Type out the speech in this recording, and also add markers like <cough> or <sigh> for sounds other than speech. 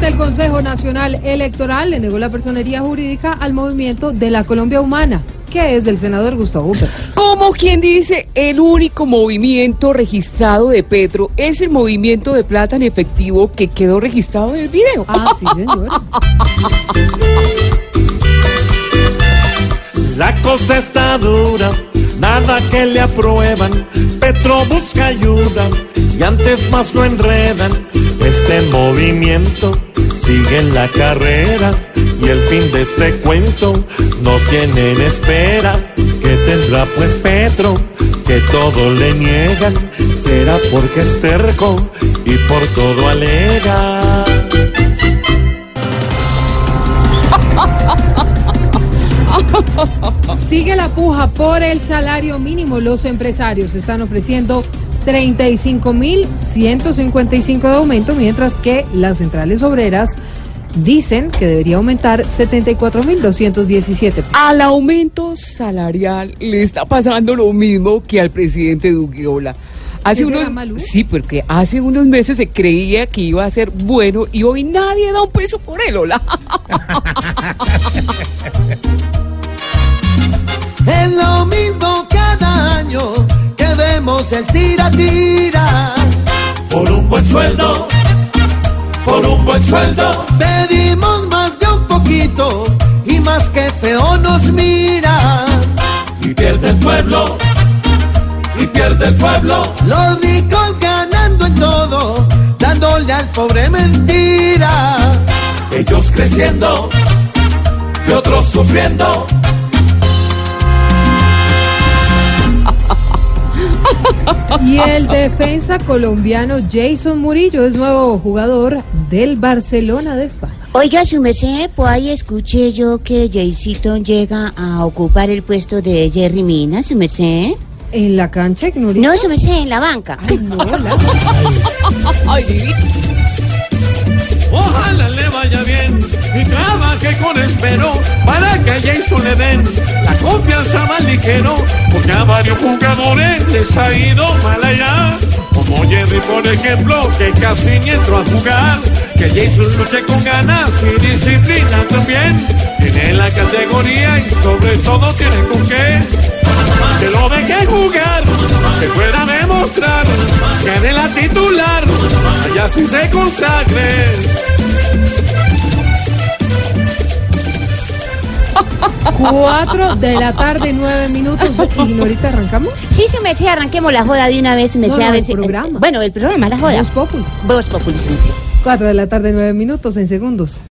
El Consejo Nacional Electoral le negó la personería jurídica al movimiento de la Colombia Humana, que es del senador Gustavo Huber. Como quien dice, el único movimiento registrado de Petro es el movimiento de plata en efectivo que quedó registrado en el video. Ah, sí, señor. La cosa está dura, nada que le aprueban. Petro busca ayuda y antes más lo enredan. Este movimiento sigue en la carrera y el fin de este cuento nos tiene en espera. ¿Qué tendrá pues Petro? Que todo le niegan. Será porque es terco y por todo alega. Sigue la puja por el salario mínimo. Los empresarios están ofreciendo 35.155 de aumento, mientras que las centrales obreras dicen que debería aumentar 74.217. Al aumento salarial le está pasando lo mismo que al presidente Duguiola. Hace ¿Ese era unos, sí, porque hace unos meses se creía que iba a ser bueno y hoy nadie da un peso por él, hola. <laughs> Es lo mismo el tira tira. Por un buen sueldo, por un buen sueldo. Pedimos más de un poquito y más que feo nos mira. Y pierde el pueblo, y pierde el pueblo. Los ricos ganando en todo, dándole al pobre mentira. Ellos creciendo y otros sufriendo. <laughs> Y el defensa colombiano Jason Murillo es nuevo jugador del Barcelona de España. Oiga, su merced, pues ahí escuché yo que Jaycito llega a ocupar el puesto de Jerry Mina, su merced. En la cancha, Ignorita. No, su merced, en la banca. Ay, no, la- <laughs> Ay, divino. Ojalá le vaya bien y trabaje con espero para que Jason le den la confianza más ligero, porque a varios jugadores les ha ido mal allá. Como Jerry, por ejemplo, que casi ni entró a jugar. Que Jason luche con ganas y disciplina también. Tiene la categoría y sobre todo tiene con qué. Que lo deje jugar, que pueda demostrar, que de la titular, allá sí se consagre. Cuatro de la tarde, nueve minutos. Ignorita, ¿arrancamos? Sí, su merced, arranquemos la joda de una vez, su merced, No, no, a ver el si... programa. Bueno, el programa, la joda. Voz Populi. Voz Populi, su merced. Cuatro de la tarde, nueve minutos en segundos.